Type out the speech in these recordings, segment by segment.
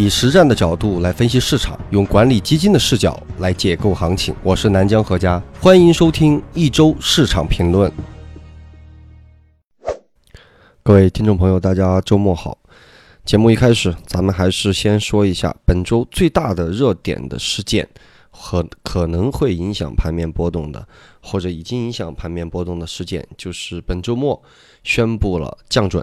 以实战的角度来分析市场，用管理基金的视角来解构行情。我是南江何家，欢迎收听一周市场评论。各位听众朋友，大家周末好。节目一开始，咱们还是先说一下本周最大的热点的事件和可能会影响盘面波动的，或者已经影响盘面波动的事件，就是本周末宣布了降准。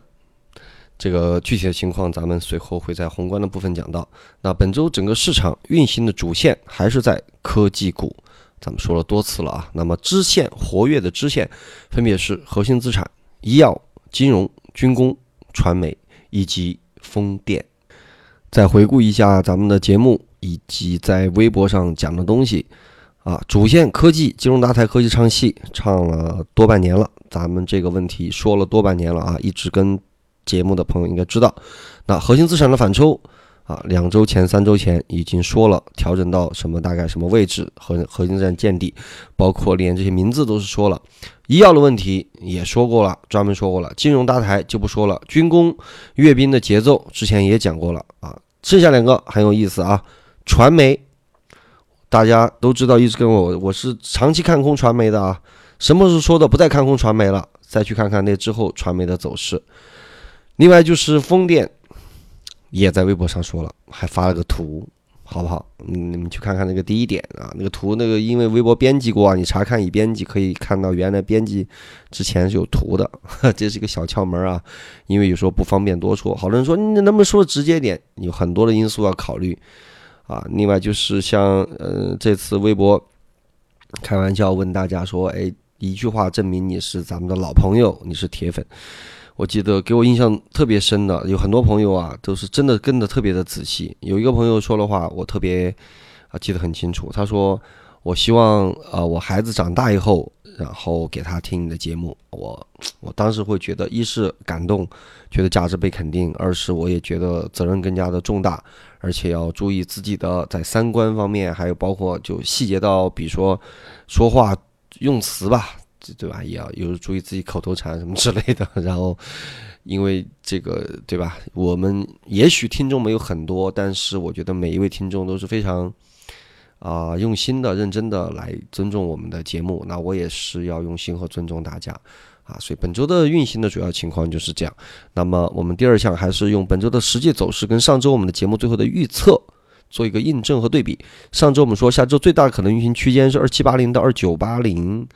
这个具体的情况，咱们随后会在宏观的部分讲到。那本周整个市场运行的主线还是在科技股，咱们说了多次了啊。那么支线活跃的支线分别是核心资产、医药、金融、军工、传媒以及风电。再回顾一下咱们的节目以及在微博上讲的东西啊，主线科技、金融、大台、科技唱戏唱了多半年了，咱们这个问题说了多半年了啊，一直跟。节目的朋友应该知道，那核心资产的反抽啊，两周前、三周前已经说了，调整到什么大概什么位置，核核心资产见底，包括连这些名字都是说了。医药的问题也说过了，专门说过了。金融搭台就不说了。军工阅兵的节奏之前也讲过了啊。剩下两个很有意思啊，传媒，大家都知道，一直跟我，我是长期看空传媒的啊。什么时候说的不再看空传媒了？再去看看那之后传媒的走势。另外就是风电，也在微博上说了，还发了个图，好不好？嗯，你们去看看那个第一点啊，那个图，那个因为微博编辑过啊，你查看已编辑可以看到原来编辑之前是有图的，这是一个小窍门啊。因为有时候不方便多说，好多人说你能不能说直接点？有很多的因素要考虑啊。另外就是像呃这次微博开玩笑问大家说，哎，一句话证明你是咱们的老朋友，你是铁粉。我记得给我印象特别深的有很多朋友啊，都是真的跟的特别的仔细。有一个朋友说的话，我特别啊记得很清楚。他说：“我希望啊，我孩子长大以后，然后给他听你的节目。”我我当时会觉得，一是感动，觉得价值被肯定；二是我也觉得责任更加的重大，而且要注意自己的在三观方面，还有包括就细节到，比如说说话用词吧。对吧？也要有注意自己口头禅什么之类的。然后，因为这个，对吧？我们也许听众没有很多，但是我觉得每一位听众都是非常啊用心的、认真的来尊重我们的节目。那我也是要用心和尊重大家啊。所以本周的运行的主要情况就是这样。那么我们第二项还是用本周的实际走势跟上周我们的节目最后的预测做一个印证和对比。上周我们说下周最大可能运行区间是二七八零到二九八零。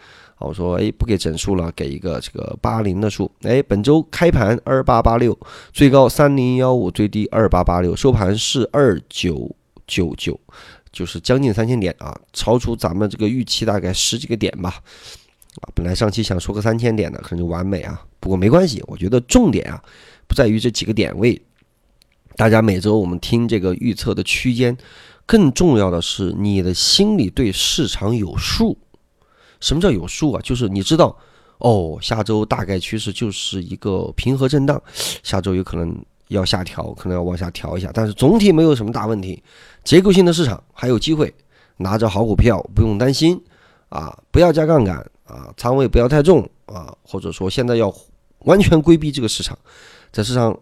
我说，哎，不给整数了，给一个这个八零的数。哎，本周开盘二八八六，最高三零幺五，最低二八八六，收盘是二九九九，就是将近三千点啊，超出咱们这个预期大概十几个点吧。啊，本来上期想说个三千点的，可能就完美啊。不过没关系，我觉得重点啊，不在于这几个点位。大家每周我们听这个预测的区间，更重要的是你的心里对市场有数。什么叫有数啊？就是你知道，哦，下周大概趋势就是一个平和震荡，下周有可能要下调，可能要往下调一下，但是总体没有什么大问题，结构性的市场还有机会，拿着好股票不用担心啊，不要加杠杆啊，仓位不要太重啊，或者说现在要完全规避这个市场，在市场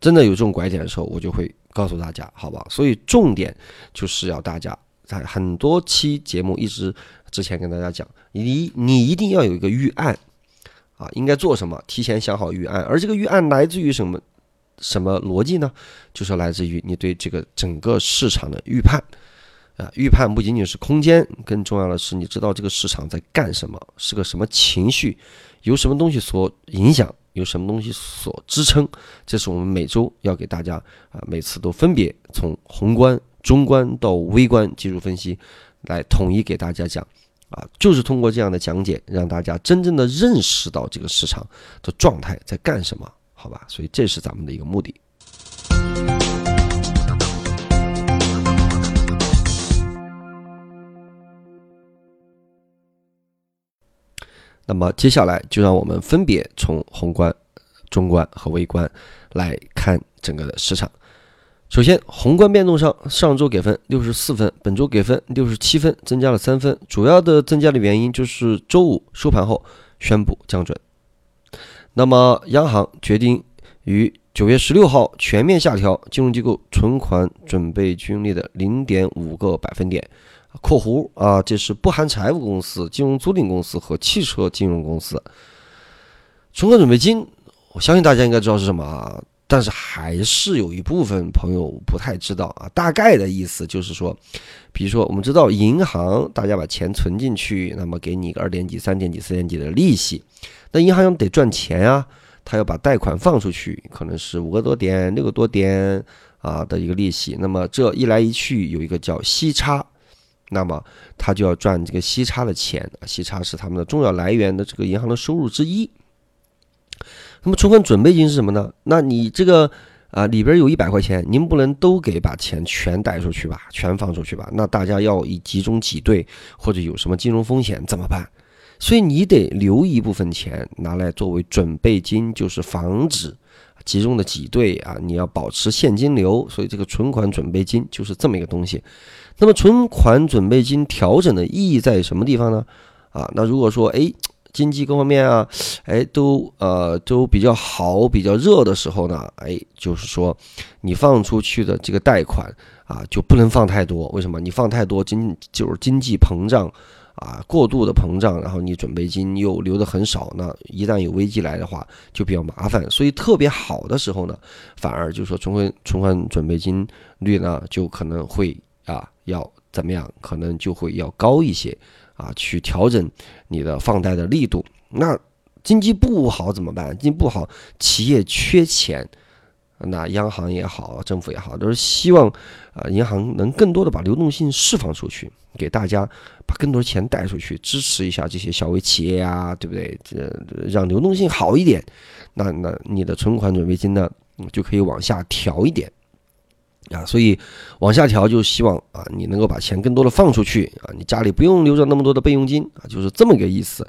真的有这种拐点的时候，我就会告诉大家，好吧？所以重点就是要大家在很多期节目一直。之前跟大家讲，你你一定要有一个预案啊，应该做什么，提前想好预案。而这个预案来自于什么什么逻辑呢？就是来自于你对这个整个市场的预判啊。预判不仅仅是空间，更重要的是你知道这个市场在干什么，是个什么情绪，由什么东西所影响，由什么东西所支撑。这是我们每周要给大家啊，每次都分别从宏观、中观到微观技术分析来统一给大家讲。啊，就是通过这样的讲解，让大家真正的认识到这个市场的状态在干什么，好吧？所以这是咱们的一个目的。那么接下来就让我们分别从宏观、中观和微观来看整个的市场。首先，宏观变动上，上周给分六十四分，本周给分六十七分，增加了三分。主要的增加的原因就是周五收盘后宣布降准。那么，央行决定于九月十六号全面下调金融机构存款准备金率的零点五个百分点（括弧啊，这是不含财务公司、金融租赁公司和汽车金融公司）。存款准备金，我相信大家应该知道是什么啊，但是还是有一部分朋友不太知道啊。大概的意思就是说，比如说我们知道银行，大家把钱存进去，那么给你个二点几、三点几、四点几的利息，那银行得赚钱啊。他要把贷款放出去，可能是五个多点、六个多点啊的一个利息。那么这一来一去有一个叫息差，那么他就要赚这个息差的钱。息差是他们的重要来源的这个银行的收入之一。那么存款准备金是什么呢？那你这个啊里边有一百块钱，您不能都给把钱全贷出去吧，全放出去吧？那大家要以集中挤兑，或者有什么金融风险怎么办？所以你得留一部分钱拿来作为准备金，就是防止集中的挤兑啊。你要保持现金流，所以这个存款准备金就是这么一个东西。那么存款准备金调整的意义在什么地方呢？啊，那如果说哎经济各方面啊，哎都呃都比较好、比较热的时候呢，哎就是说你放出去的这个贷款啊就不能放太多。为什么？你放太多经就是经济膨胀。啊，过度的膨胀，然后你准备金又留得很少，那一旦有危机来的话，就比较麻烦。所以特别好的时候呢，反而就是说存款存款准备金率呢，就可能会啊要怎么样？可能就会要高一些啊，去调整你的放贷的力度。那经济不好怎么办？经济不好，企业缺钱。那央行也好，政府也好，都是希望啊，银行能更多的把流动性释放出去，给大家把更多钱带出去，支持一下这些小微企业呀，对不对？这让流动性好一点，那那你的存款准备金呢，就可以往下调一点。啊，所以往下调就希望啊，你能够把钱更多的放出去啊，你家里不用留着那么多的备用金啊，就是这么个意思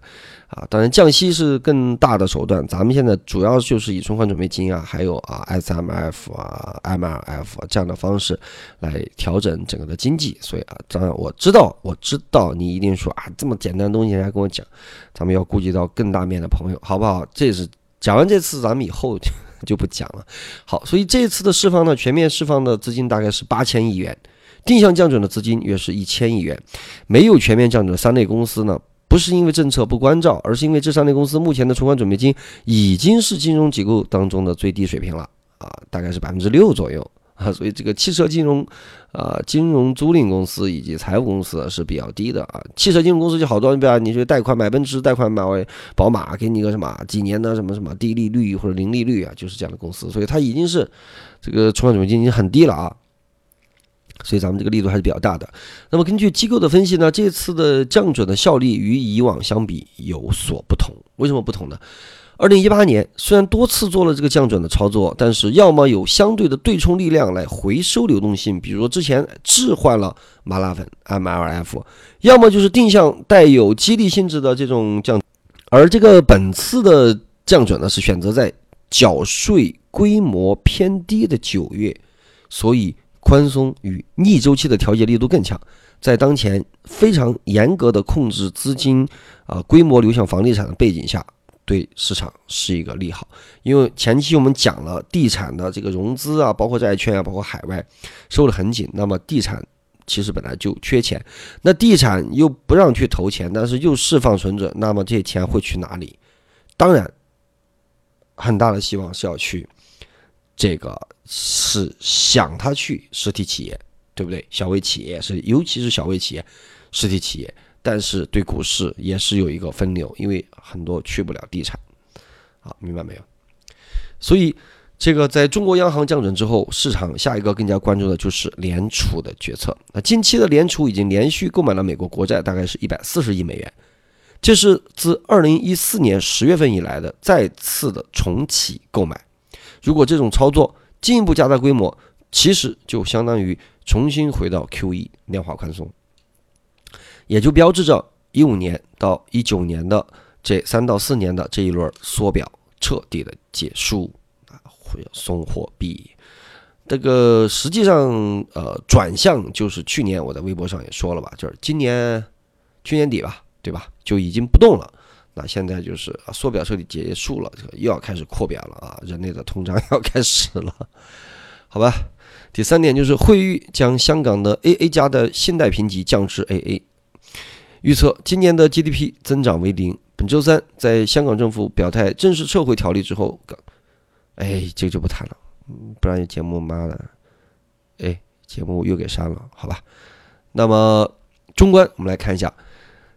啊。当然降息是更大的手段，咱们现在主要就是以存款准备金啊，还有啊 SMF 啊 MLF 这样的方式来调整整个的经济。所以啊，当然我知道，我知道你一定说啊，这么简单的东西还跟我讲，咱们要顾及到更大面的朋友，好不好？这是讲完这次，咱们以后。就不讲了。好，所以这一次的释放呢，全面释放的资金大概是八千亿元，定向降准的资金约是一千亿元。没有全面降准的三类公司呢，不是因为政策不关照，而是因为这三类公司目前的存款准备金已经是金融机构当中的最低水平了啊，大概是百分之六左右。啊，所以这个汽车金融，啊，金融租赁公司以及财务公司是比较低的啊。汽车金融公司就好多，比如你说贷款买奔驰，贷款买宝马，给你个什么几年的什么什么低利率或者零利率啊，就是这样的公司。所以它已经是这个存款准备金已经很低了啊。所以咱们这个力度还是比较大的。那么根据机构的分析呢，这次的降准的效力与以往相比有所不同。为什么不同呢？二零一八年虽然多次做了这个降准的操作，但是要么有相对的对冲力量来回收流动性，比如说之前置换了麻辣粉 MLF，要么就是定向带有激励性质的这种降。而这个本次的降准呢，是选择在缴税规模偏低的九月，所以宽松与逆周期的调节力度更强，在当前非常严格的控制资金啊规模流向房地产的背景下。对市场是一个利好，因为前期我们讲了地产的这个融资啊，包括债券啊，包括海外收的很紧。那么地产其实本来就缺钱，那地产又不让去投钱，但是又释放存准，那么这些钱会去哪里？当然，很大的希望是要去这个是想他去实体企业，对不对？小微企业是，尤其是小微企业、实体企业。但是对股市也是有一个分流，因为很多去不了地产，好，明白没有？所以这个在中国央行降准之后，市场下一个更加关注的就是联储的决策。那近期的联储已经连续购买了美国国债，大概是一百四十亿美元，这是自二零一四年十月份以来的再次的重启购买。如果这种操作进一步加大规模，其实就相当于重新回到 QE 量化宽松。也就标志着一五年到一九年的这三到四年的这一轮缩表彻底的结束啊，会松货币。这个实际上呃转向就是去年我在微博上也说了吧，就是今年去年底吧，对吧，就已经不动了。那现在就是，缩表彻底结束了，这个又要开始扩表了啊，人类的通胀 要开始了，好吧？第三点就是惠誉将香港的 AA 加的信贷评级降至 AA，预测今年的 GDP 增长为零。本周三，在香港政府表态正式撤回条例之后，哎，这个就不谈了，不然节目妈的，哎，节目又给删了，好吧？那么中观，我们来看一下。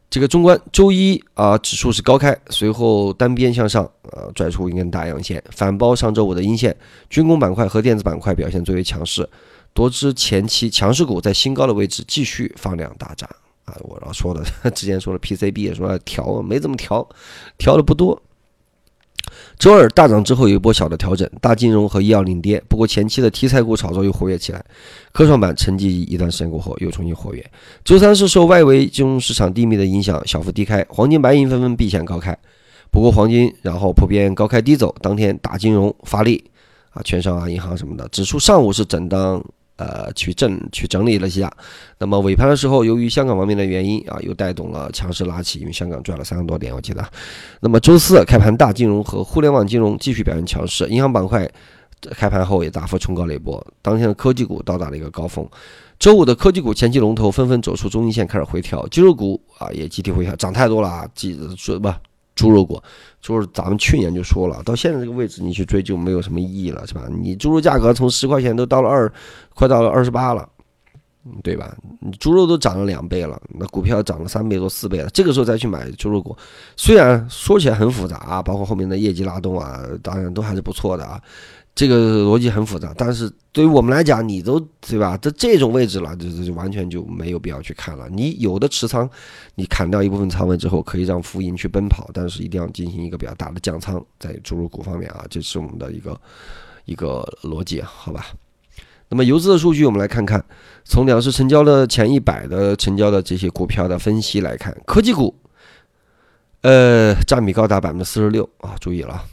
这个中观周一啊，指数是高开，随后单边向上，呃，拽出一根大阳线，反包上周五的阴线。军工板块和电子板块表现最为强势，多只前期强势股在新高的位置继续放量大涨啊！我要说的，之前说了 PCB 也说要调，没怎么调，调的不多。周二大涨之后有一波小的调整，大金融和医药领跌。不过前期的题材股炒作又活跃起来，科创板沉寂一段时间过后又重新活跃。周三是受外围金融市场低迷的影响，小幅低开，黄金白银纷纷避险高开。不过黄金然后普遍高开低走，当天大金融发力啊，券商啊、银行什么的，指数上午是震荡。呃，去整去整理了一下，那么尾盘的时候，由于香港方面的原因啊，又带动了强势拉起，因为香港赚了三十多点，我记得。那么周四开盘，大金融和互联网金融继续表现强势，银行板块开盘后也大幅冲高了一波，当天的科技股到达了一个高峰。周五的科技股前期龙头纷纷走出中阴线，开始回调，金融股啊也集体回调，涨太多了啊，记说不。猪肉股，就是咱们去年就说了，到现在这个位置你去追就没有什么意义了，是吧？你猪肉价格从十块钱都到了二，快到了二十八了，对吧？你猪肉都涨了两倍了，那股票涨了三倍多四倍了，这个时候再去买猪肉股，虽然说起来很复杂啊，包括后面的业绩拉动啊，当然都还是不错的啊。这个逻辑很复杂，但是对于我们来讲，你都对吧？这这种位置了，就就完全就没有必要去看了。你有的持仓，你砍掉一部分仓位之后，可以让浮盈去奔跑，但是一定要进行一个比较大的降仓，在注入股方面啊，这是我们的一个一个逻辑，好吧？那么游资的数据，我们来看看，从两市成交的前一百的成交的这些股票的分析来看，科技股，呃，占比高达百分之四十六啊，注意了。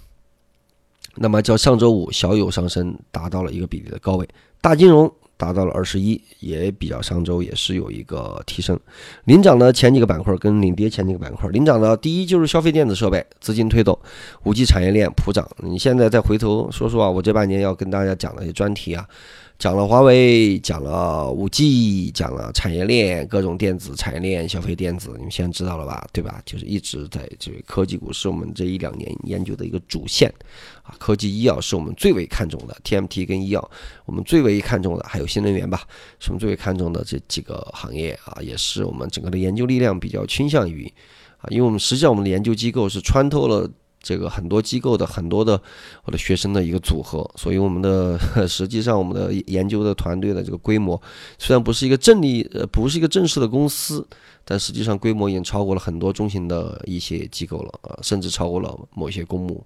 那么较上周五小有上升，达到了一个比例的高位。大金融达到了二十一，也比较上周也是有一个提升。领涨的前几个板块跟领跌前几个板块，领涨的第一就是消费电子设备，资金推动，五 G 产业链普涨。你现在再回头说说啊，我这半年要跟大家讲的一些专题啊。讲了华为，讲了五 G，讲了产业链，各种电子产业链、消费电子，你们现在知道了吧？对吧？就是一直在这科技股是我们这一两年研究的一个主线啊。科技医药是我们最为看重的，TMT 跟医药，我们最为看重的还有新能源吧，是我们最为看重的这几个行业啊，也是我们整个的研究力量比较倾向于啊，因为我们实际上我们的研究机构是穿透了。这个很多机构的很多的我的学生的一个组合，所以我们的 实际上我们的研究的团队的这个规模，虽然不是一个正立呃不是一个正式的公司，但实际上规模已经超过了很多中型的一些机构了啊，甚至超过了某些公募。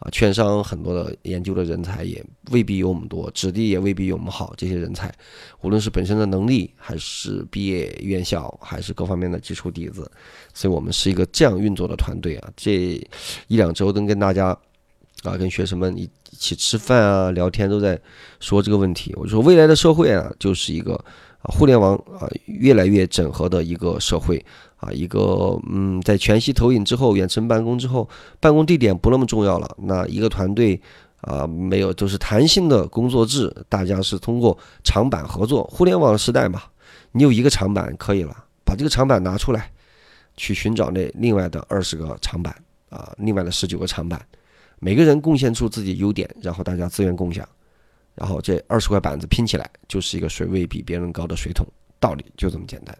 啊，券商很多的研究的人才也未必有我们多，质地也未必有我们好。这些人才，无论是本身的能力，还是毕业院校，还是各方面的基础底子，所以我们是一个这样运作的团队啊。这一两周都跟大家啊，跟学生们一起吃饭啊、聊天，都在说这个问题。我说，未来的社会啊，就是一个啊，互联网啊，越来越整合的一个社会。啊，一个嗯，在全息投影之后，远程办公之后，办公地点不那么重要了。那一个团队啊，没有都是弹性的工作制，大家是通过长板合作。互联网时代嘛，你有一个长板可以了，把这个长板拿出来，去寻找那另外的二十个长板啊，另外的十九个长板，每个人贡献出自己优点，然后大家资源共享，然后这二十块板子拼起来，就是一个水位比别人高的水桶，道理就这么简单。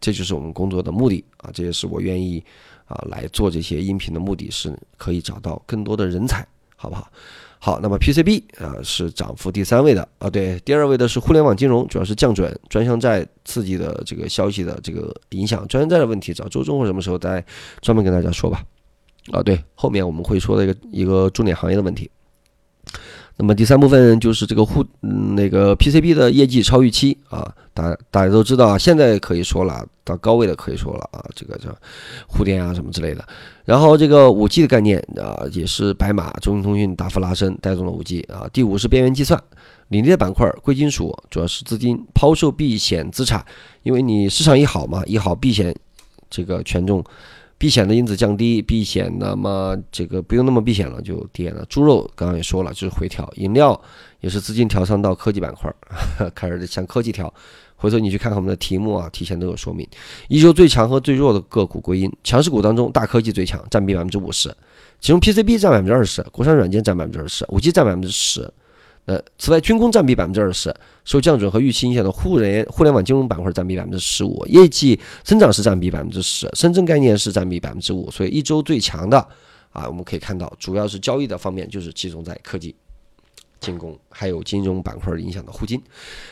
这就是我们工作的目的啊！这也是我愿意啊来做这些音频的目的，是可以找到更多的人才，好不好？好，那么 PCB 啊是涨幅第三位的啊，对，第二位的是互联网金融，主要是降准、专项债刺激的这个消息的这个影响，专项债的问题，找周中或什么时候再专门跟大家说吧。啊，对，后面我们会说的一个一个重点行业的问题。那么第三部分就是这个互那个 PCB 的业绩超预期啊，大大家都知道啊，现在可以说了，到高位的可以说了啊，这个叫互联啊什么之类的。然后这个五 G 的概念啊，也是白马、中兴通讯大幅拉升，带动了五 G 啊。第五是边缘计算，领跌板块贵金属，主要是资金抛售避险资产，因为你市场一好嘛，一好避险这个权重避险的因子降低，避险那么这个不用那么避险了就跌了。猪肉刚刚也说了，就是回调，饮料也是资金调仓到科技板块，开始向科技调。回头你去看看我们的题目啊，提前都有说明。一周最强和最弱的个股归因，强势股当中，大科技最强，占比百分之五十，其中 PCB 占百分之二十，国产软件占百分之二十，五 G 占百分之十。呃，此外，军工占比百分之二十，受降准和预期影响的互联互联网金融板块占比百分之十五，业绩增长是占比百分之十，深圳概念是占比百分之五。所以一周最强的啊，我们可以看到，主要是交易的方面就是集中在科技。进攻还有金融板块影响的沪金，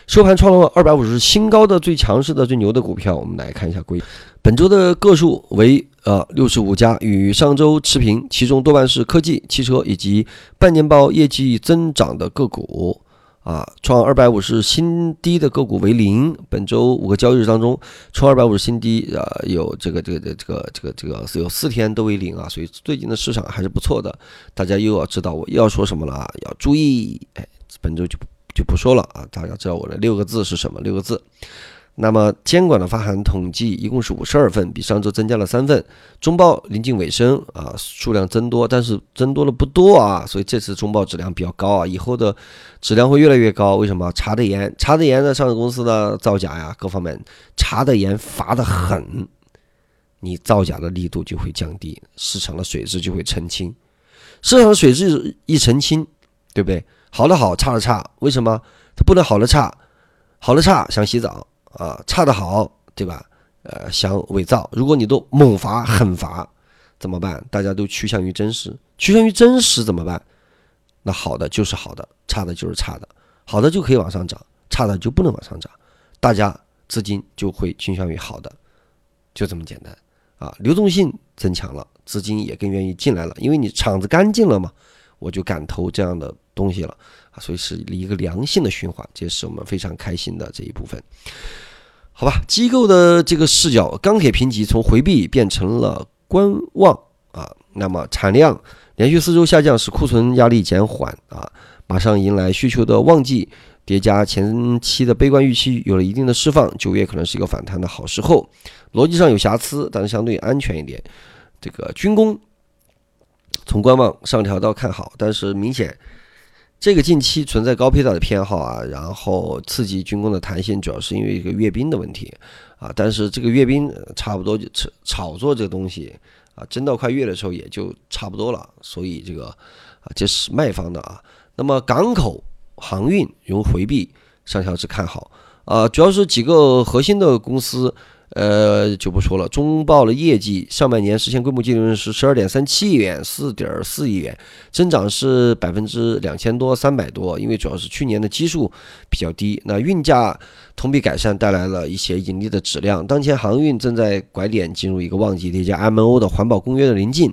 收盘创了二百五十新高的最强势的最牛的股票，我们来看一下规。本周的个数为呃六十五家，与上周持平，其中多半是科技、汽车以及半年报业绩增长的个股。啊，创二百五十新低的个股为零。本周五个交易日当中，创二百五十新低，啊，有这个这个这个这个这个有四天都为零啊，所以最近的市场还是不错的。大家又要知道我又要说什么了啊，要注意。哎，本周就就不说了啊，大家知道我的六个字是什么？六个字。那么监管的发函统计一共是五十二份，比上周增加了三份。中报临近尾声啊，数量增多，但是增多的不多啊，所以这次中报质量比较高啊，以后的质量会越来越高。为什么？查的严，查的严的上市公司的造假呀，各方面查的严，罚的狠，你造假的力度就会降低，市场的水质就会澄清。市场的水质一澄清，对不对？好的好，差的差，为什么？它不能好的差，好的差想洗澡。啊，差的好，对吧？呃，想伪造，如果你都猛罚狠罚，怎么办？大家都趋向于真实，趋向于真实怎么办？那好的就是好的，差的就是差的，好的就可以往上涨，差的就不能往上涨，大家资金就会倾向于好的，就这么简单啊！流动性增强了，资金也更愿意进来了，因为你场子干净了嘛，我就敢投这样的东西了！所以是一个良性的循环，这是我们非常开心的这一部分。好吧，机构的这个视角，钢铁评级从回避变成了观望啊。那么产量连续四周下降，使库存压力减缓啊。马上迎来需求的旺季，叠加前期的悲观预期有了一定的释放，九月可能是一个反弹的好时候。逻辑上有瑕疵，但是相对安全一点。这个军工从观望上调到看好，但是明显。这个近期存在高配套的偏好啊，然后刺激军工的弹性，主要是因为一个阅兵的问题啊。但是这个阅兵差不多就炒炒作这个东西啊，真到快月的时候也就差不多了。所以这个啊，这是卖方的啊。那么港口航运用回避上调是看好啊，主要是几个核心的公司。呃，就不说了。中报的业绩，上半年实现规模净利润是十二点三七亿元，四点四亿元，增长是百分之两千多，三百多。因为主要是去年的基数比较低，那运价同比改善，带来了一些盈利的质量。当前航运正在拐点进入一个旺季，叠加 M O 的环保公约的临近，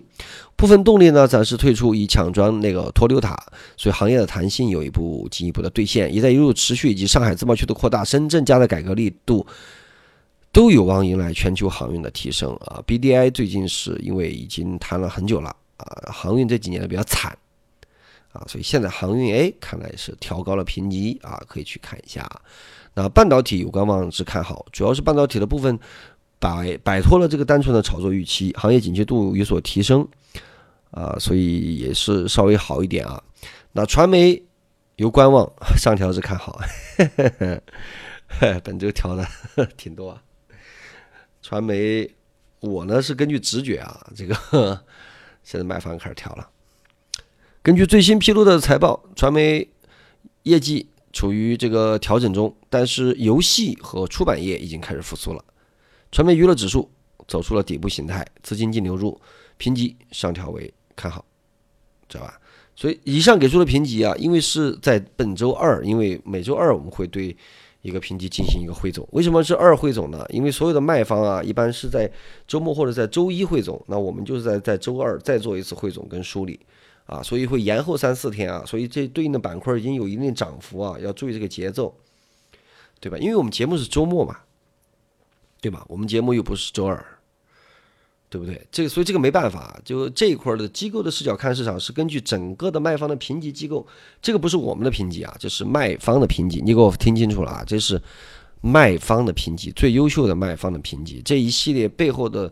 部分动力呢暂时退出，以抢装那个脱硫塔，所以行业的弹性有一步进一步的兑现。一带一路持续以及上海自贸区的扩大，深圳加的改革力度。都有望迎来全球航运的提升啊！BDI 最近是因为已经谈了很久了啊，航运这几年比较惨啊，所以现在航运 A，看来是调高了评级啊，可以去看一下。那半导体有观望是看好，主要是半导体的部分摆摆脱了这个单纯的炒作预期，行业警觉度有所提升啊，所以也是稍微好一点啊。那传媒由观望，上调是看好，本周调的 挺多啊。传媒，我呢是根据直觉啊，这个 现在卖方开始调了。根据最新披露的财报，传媒业绩处于这个调整中，但是游戏和出版业已经开始复苏了。传媒娱乐指数走出了底部形态，资金净流入，评级上调为看好，知道吧？所以以上给出的评级啊，因为是在本周二，因为每周二我们会对。一个评级进行一个汇总，为什么是二汇总呢？因为所有的卖方啊，一般是在周末或者在周一汇总，那我们就是在在周二再做一次汇总跟梳理，啊，所以会延后三四天啊，所以这对应的板块已经有一定涨幅啊，要注意这个节奏，对吧？因为我们节目是周末嘛，对吧？我们节目又不是周二。对不对？这个所以这个没办法，就这一块的机构的视角看市场是根据整个的卖方的评级机构，这个不是我们的评级啊，这是卖方的评级，你给我听清楚了啊，这是卖方的评级，最优秀的卖方的评级，这一系列背后的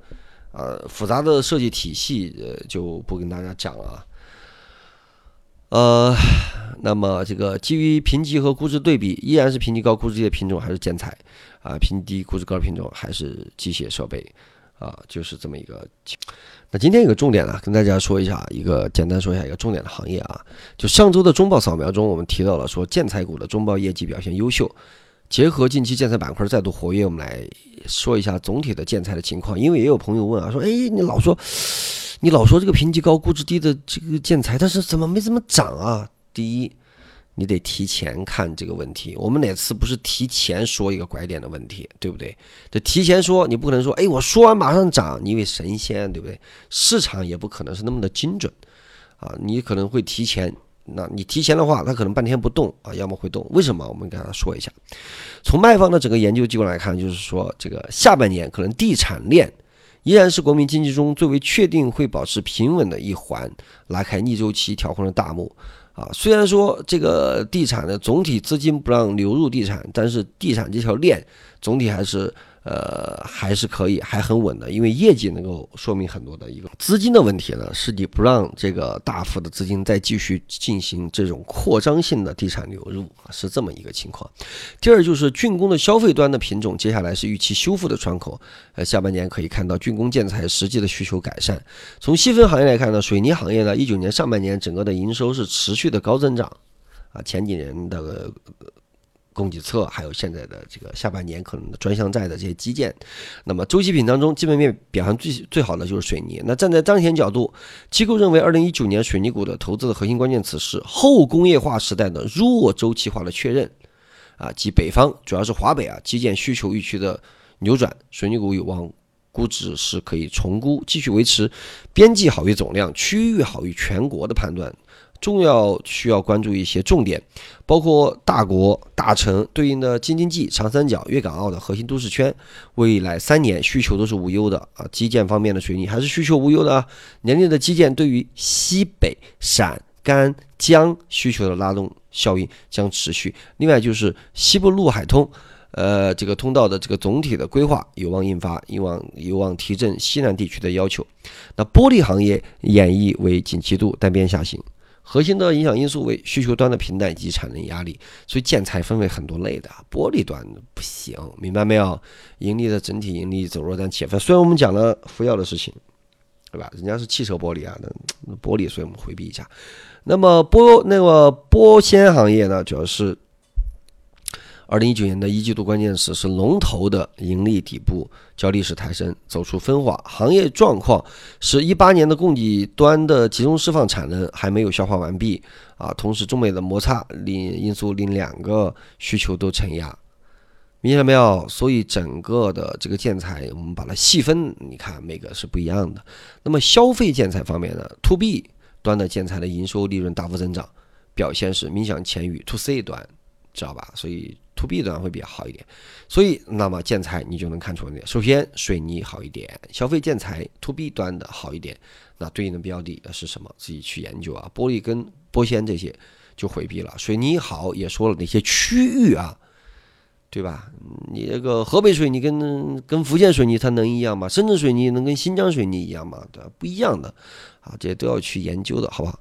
呃，复杂的设计体系呃就不跟大家讲了啊。呃，那么这个基于评级和估值对比，依然是评级高、估值低的品种还是建材啊？评级低、估值高的品种还是机械设备啊？就是这么一个。那今天有个重点呢，跟大家说一下，一个简单说一下一个重点的行业啊。就上周的中报扫描中，我们提到了说建材股的中报业绩表现优秀。结合近期建材板块再度活跃，我们来说一下总体的建材的情况。因为也有朋友问啊，说，哎，你老说，你老说这个评级高、估值低的这个建材，但是怎么没怎么涨啊？第一，你得提前看这个问题。我们哪次不是提前说一个拐点的问题，对不对？这提前说，你不可能说，哎，我说完马上涨，你以为神仙，对不对？市场也不可能是那么的精准啊，你可能会提前。那你提前的话，它可能半天不动啊，要么会动。为什么？我们跟他说一下。从卖方的整个研究机构来看，就是说这个下半年可能地产链依然是国民经济中最为确定会保持平稳的一环，拉开逆周期调控的大幕啊。虽然说这个地产的总体资金不让流入地产，但是地产这条链总体还是。呃，还是可以，还很稳的，因为业绩能够说明很多的一个资金的问题呢，是你不让这个大幅的资金再继续进行这种扩张性的地产流入是这么一个情况。第二就是竣工的消费端的品种，接下来是预期修复的窗口，呃，下半年可以看到竣工建材实际的需求改善。从细分行业来看呢，水泥行业呢，一九年上半年整个的营收是持续的高增长，啊，前几年的。供给侧，还有现在的这个下半年可能的专项债的这些基建，那么周期品当中，基本面表现最最好的就是水泥。那站在当前角度，机构认为，二零一九年水泥股的投资的核心关键词是后工业化时代的弱周期化的确认，啊，即北方主要是华北啊基建需求预期的扭转，水泥股有望估值是可以重估，继续维持边际好于总量、区域好于全国的判断。重要需要关注一些重点，包括大国大城对应的京津冀、长三角、粤港澳的核心都市圈，未来三年需求都是无忧的啊。基建方面的水泥还是需求无忧的。年内的基建对于西北、陕、甘、江需求的拉动效应将持续。另外就是西部陆海通，呃，这个通道的这个总体的规划有望印发，有望有望提振西南地区的要求。那玻璃行业演绎为景气度单边下行。核心的影响因素为需求端的平淡以及产能压力，所以建材分为很多类的，玻璃端不行，明白没有？盈利的整体盈利走弱，但且分。虽然我们讲了福耀的事情，对吧？人家是汽车玻璃啊，那玻璃，所以我们回避一下。那么玻那么玻纤行业呢，主要是。二零一九年的一季度关键词是龙头的盈利底部较历史抬升，走出分化。行业状况是一八年的供给端的集中释放产能还没有消化完毕啊，同时中美的摩擦令因素令两个需求都承压，明显没有？所以整个的这个建材，我们把它细分，你看每个是不一样的。那么消费建材方面呢，to B 端的建材的营收利润大幅增长，表现是明显前于 to C 端，知道吧？所以。to B 端会比较好一点，所以那么建材你就能看出来，首先水泥好一点，消费建材 to B 端的好一点，那对应的标的是什么？自己去研究啊。玻璃跟玻纤这些就回避了。水泥好也说了哪些区域啊，对吧？你这个河北水泥跟跟福建水泥它能一样吗？深圳水泥能跟新疆水泥一样吗？对吧？不一样的啊，这些都要去研究的，好不好？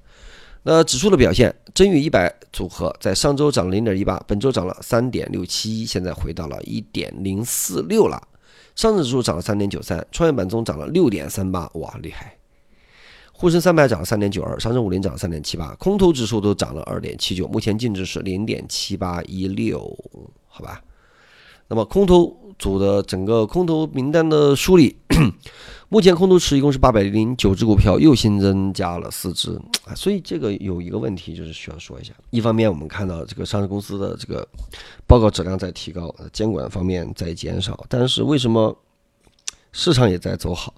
那指数的表现，真宇一百组合在上周涨零点一八，本周涨了三点六七一，现在回到了一点零四六了。上证指数涨了三点九三，创业板中涨了六点三八，哇，厉害！沪深三百涨了三点九二，上证五零涨了三点七八，空头指数都涨了二点七九，目前净值是零点七八一六，好吧？那么空头组的整个空头名单的梳理。目前空头池一共是八百零九只股票，又新增加了四只啊，所以这个有一个问题就是需要说一下。一方面我们看到这个上市公司的这个报告质量在提高，监管方面在减少，但是为什么市场也在走好，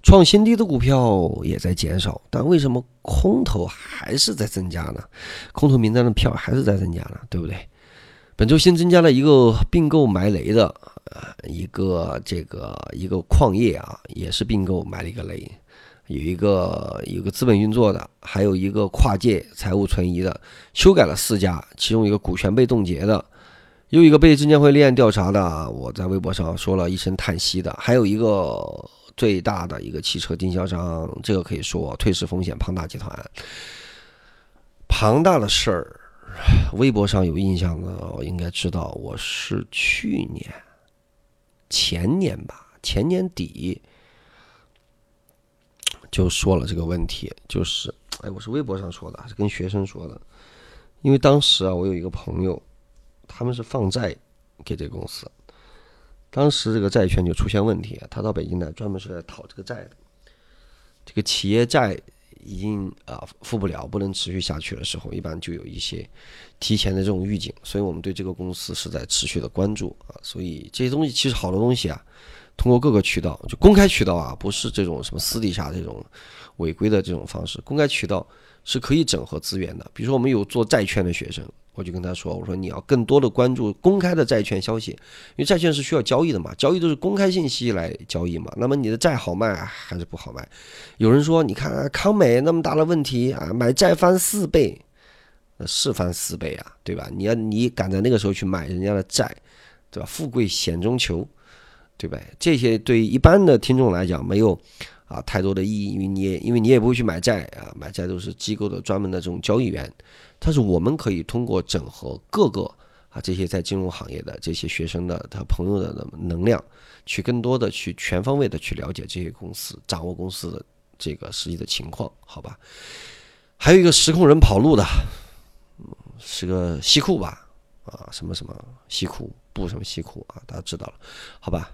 创新低的股票也在减少，但为什么空头还是在增加呢？空头名单的票还是在增加呢，对不对？本周新增加了一个并购埋雷的。啊，一个这个一个矿业啊，也是并购埋了一个雷，有一个有个资本运作的，还有一个跨界财务存疑的，修改了四家，其中一个股权被冻结的，又一个被证监会立案调查的，我在微博上说了一声叹息的，还有一个最大的一个汽车经销商，这个可以说退市风险庞大集团。庞大的事儿，微博上有印象的我应该知道，我是去年、前年吧，前年底就说了这个问题，就是，哎，我是微博上说的，是跟学生说的，因为当时啊，我有一个朋友，他们是放债给这个公司。当时这个债券就出现问题，他到北京来专门是来讨这个债的。这个企业债已经啊付不了，不能持续下去的时候，一般就有一些提前的这种预警，所以我们对这个公司是在持续的关注啊。所以这些东西其实好多东西啊，通过各个渠道，就公开渠道啊，不是这种什么私底下这种违规的这种方式，公开渠道是可以整合资源的。比如说我们有做债券的学生。我就跟他说：“我说你要更多的关注公开的债券消息，因为债券是需要交易的嘛，交易都是公开信息来交易嘛。那么你的债好卖还是不好卖？有人说，你看康美那么大的问题啊，买债翻四倍，是翻四倍啊，对吧？你要你赶在那个时候去买人家的债，对吧？富贵险中求，对吧？这些对一般的听众来讲没有。”啊，太多的意义，因为你也因为你也不会去买债啊，买债都是机构的专门的这种交易员，但是我们可以通过整合各个啊这些在金融行业的这些学生的他朋友的能量，去更多的去全方位的去了解这些公司，掌握公司的这个实际的情况，好吧？还有一个实控人跑路的，是个西库吧？啊，什么什么西库不什么西库啊？大家知道了，好吧？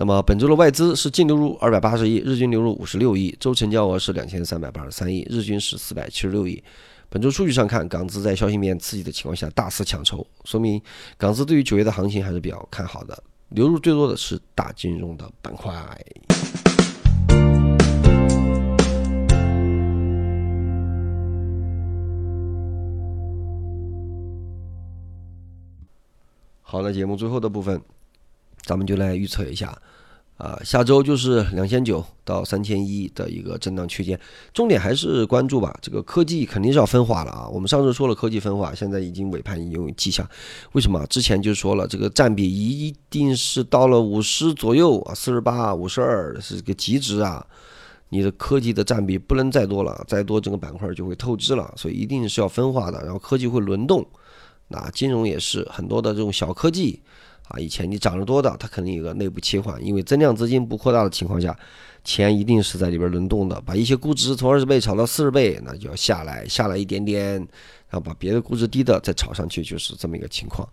那么本周的外资是净流入二百八十亿，日均流入五十六亿，周成交额是两千三百八十三亿，日均是四百七十六亿。本周数据上看，港资在消息面刺激的情况下大肆抢筹，说明港资对于九月的行情还是比较看好的。流入最多的是大金融的板块。好了，节目最后的部分。咱们就来预测一下，啊，下周就是两千九到三千一的一个震荡区间，重点还是关注吧。这个科技肯定是要分化了啊。我们上次说了科技分化，现在已经尾盘已经有迹象。为什么？之前就说了，这个占比一定是到了五十左右啊，四十八、五十二是个极值啊。你的科技的占比不能再多了，再多整个板块就会透支了，所以一定是要分化的。然后科技会轮动，那金融也是很多的这种小科技。啊，以前你涨得多的，它肯定有个内部切换，因为增量资金不扩大的情况下，钱一定是在里边轮动的，把一些估值从二十倍炒到四十倍，那就要下来，下来一点点，然后把别的估值低的再炒上去，就是这么一个情况。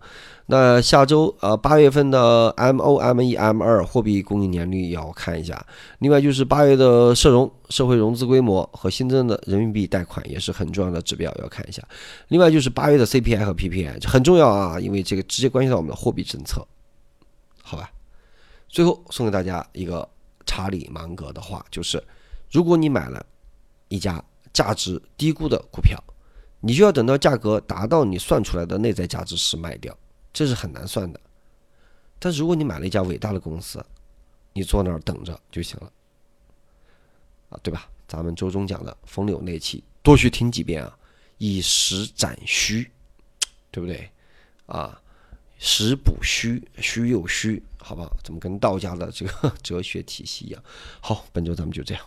那下周呃八月份的 M O M 一 M 二货币供应年率要看一下，另外就是八月的社融社会融资规模和新增的人民币贷款也是很重要的指标要看一下，另外就是八月的 C P I 和 P P I 很重要啊，因为这个直接关系到我们的货币政策。好吧，最后送给大家一个查理芒格的话，就是：如果你买了一家价值低估的股票，你就要等到价格达到你算出来的内在价值时卖掉，这是很难算的。但如果你买了一家伟大的公司，你坐那儿等着就行了，啊，对吧？咱们周中讲的风流那期，多去听几遍啊，以实展虚，对不对？啊。实补虚，虚又虚，好不好？怎么跟道家的这个 哲学体系一样？好，本周咱们就这样。